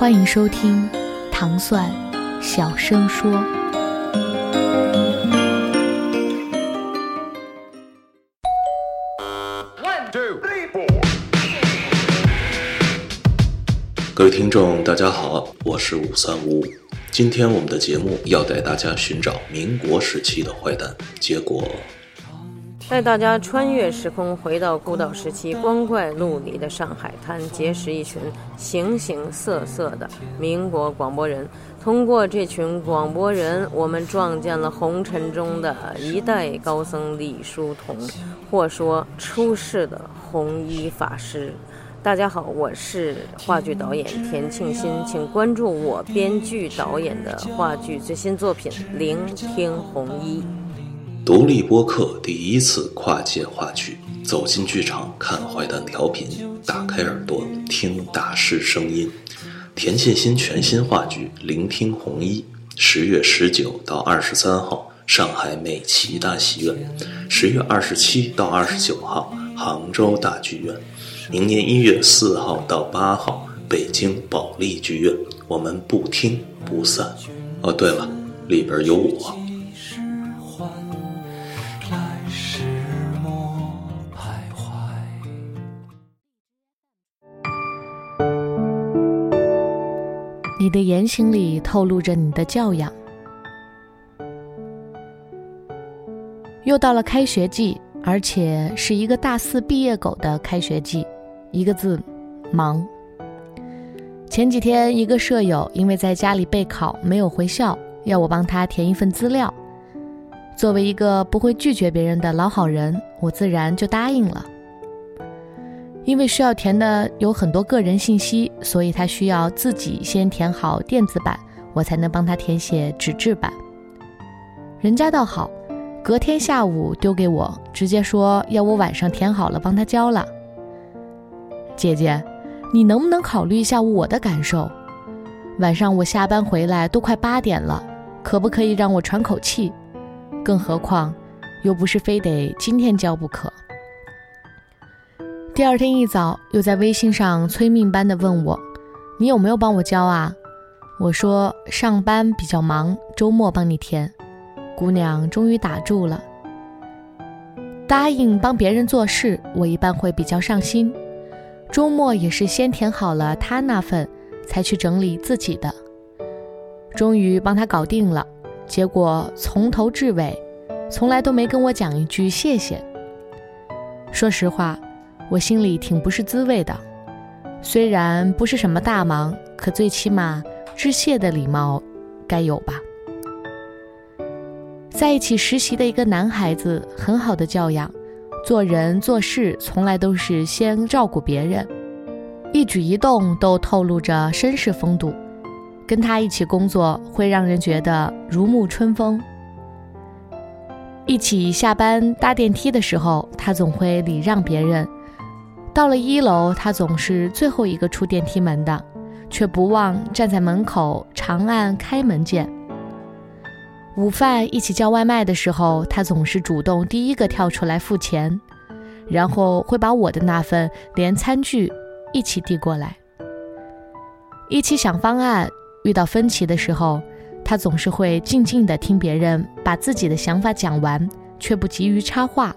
欢迎收听糖蒜小声说。各位听众，大家好，我是五三五五。今天我们的节目要带大家寻找民国时期的坏蛋，结果。带大家穿越时空，回到孤岛时期光怪陆离的上海滩，结识一群形形色色的民国广播人。通过这群广播人，我们撞见了红尘中的一代高僧李叔同，或说出世的红衣法师。大家好，我是话剧导演田庆新，请关注我编剧导演的话剧最新作品《聆听红衣》。独立播客第一次跨界话剧，走进剧场看坏蛋调频，打开耳朵听大师声音。田沁鑫全新话剧《聆听红衣》，十月十九到二十三号上海美琪大戏院，十月二十七到二十九号杭州大剧院，明年一月四号到八号北京保利剧院，我们不听不散。哦，对了，里边有我。你的言行里透露着你的教养。又到了开学季，而且是一个大四毕业狗的开学季，一个字，忙。前几天，一个舍友因为在家里备考没有回校，要我帮他填一份资料。作为一个不会拒绝别人的老好人，我自然就答应了。因为需要填的有很多个人信息，所以他需要自己先填好电子版，我才能帮他填写纸质版。人家倒好，隔天下午丢给我，直接说要我晚上填好了帮他交了。姐姐，你能不能考虑一下我的感受？晚上我下班回来都快八点了，可不可以让我喘口气？更何况，又不是非得今天交不可。第二天一早，又在微信上催命般的问我：“你有没有帮我交啊？”我说：“上班比较忙，周末帮你填。”姑娘终于打住了。答应帮别人做事，我一般会比较上心。周末也是先填好了他那份，才去整理自己的。终于帮他搞定了，结果从头至尾，从来都没跟我讲一句谢谢。说实话。我心里挺不是滋味的，虽然不是什么大忙，可最起码致谢的礼貌该有吧。在一起实习的一个男孩子，很好的教养，做人做事从来都是先照顾别人，一举一动都透露着绅士风度，跟他一起工作会让人觉得如沐春风。一起下班搭电梯的时候，他总会礼让别人。到了一楼，他总是最后一个出电梯门的，却不忘站在门口长按开门键。午饭一起叫外卖的时候，他总是主动第一个跳出来付钱，然后会把我的那份连餐具一起递过来。一起想方案，遇到分歧的时候，他总是会静静地听别人把自己的想法讲完，却不急于插话。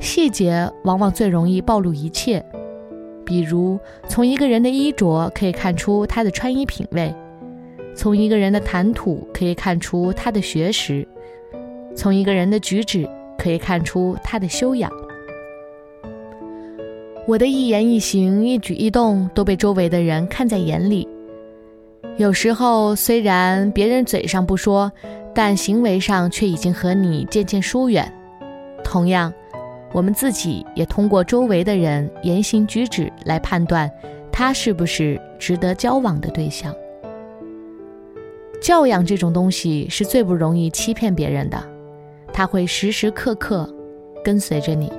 细节往往最容易暴露一切，比如从一个人的衣着可以看出他的穿衣品味，从一个人的谈吐可以看出他的学识，从一个人的举止可以看出他的修养。我的一言一行、一举一动都被周围的人看在眼里，有时候虽然别人嘴上不说，但行为上却已经和你渐渐疏远。同样。我们自己也通过周围的人言行举止来判断，他是不是值得交往的对象。教养这种东西是最不容易欺骗别人的，它会时时刻刻跟随着你。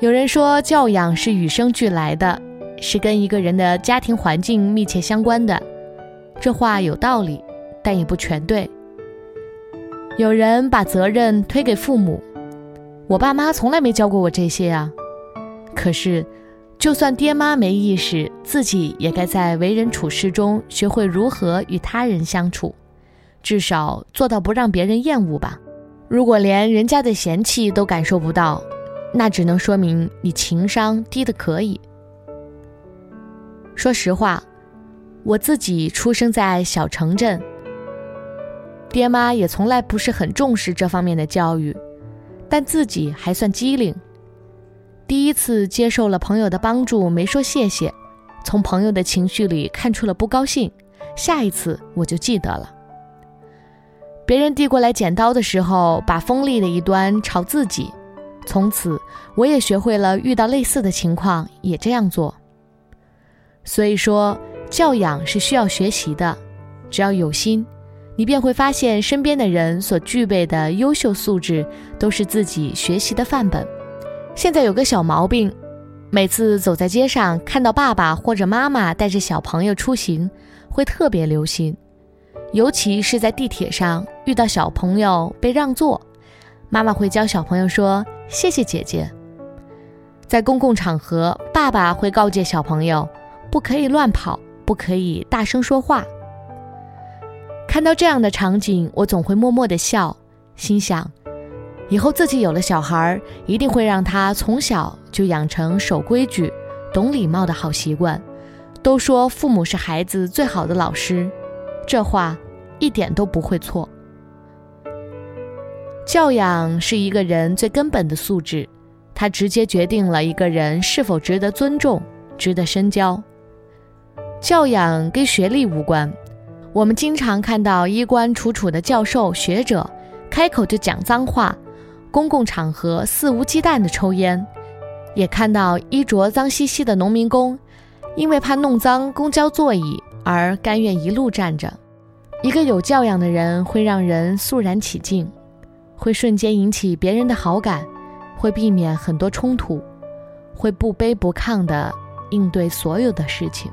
有人说教养是与生俱来的，是跟一个人的家庭环境密切相关的，这话有道理，但也不全对。有人把责任推给父母，我爸妈从来没教过我这些啊。可是。就算爹妈没意识，自己也该在为人处事中学会如何与他人相处，至少做到不让别人厌恶吧。如果连人家的嫌弃都感受不到，那只能说明你情商低的可以。说实话，我自己出生在小城镇，爹妈也从来不是很重视这方面的教育，但自己还算机灵。第一次接受了朋友的帮助，没说谢谢，从朋友的情绪里看出了不高兴。下一次我就记得了。别人递过来剪刀的时候，把锋利的一端朝自己。从此，我也学会了遇到类似的情况也这样做。所以说，教养是需要学习的，只要有心，你便会发现身边的人所具备的优秀素质，都是自己学习的范本。现在有个小毛病，每次走在街上看到爸爸或者妈妈带着小朋友出行，会特别留心，尤其是在地铁上遇到小朋友被让座，妈妈会教小朋友说“谢谢姐姐”。在公共场合，爸爸会告诫小朋友不可以乱跑，不可以大声说话。看到这样的场景，我总会默默的笑，心想。以后自己有了小孩，一定会让他从小就养成守规矩、懂礼貌的好习惯。都说父母是孩子最好的老师，这话一点都不会错。教养是一个人最根本的素质，它直接决定了一个人是否值得尊重、值得深交。教养跟学历无关，我们经常看到衣冠楚楚的教授、学者，开口就讲脏话。公共场合肆无忌惮的抽烟，也看到衣着脏兮兮的农民工，因为怕弄脏公交座椅而甘愿一路站着。一个有教养的人会让人肃然起敬，会瞬间引起别人的好感，会避免很多冲突，会不卑不亢地应对所有的事情。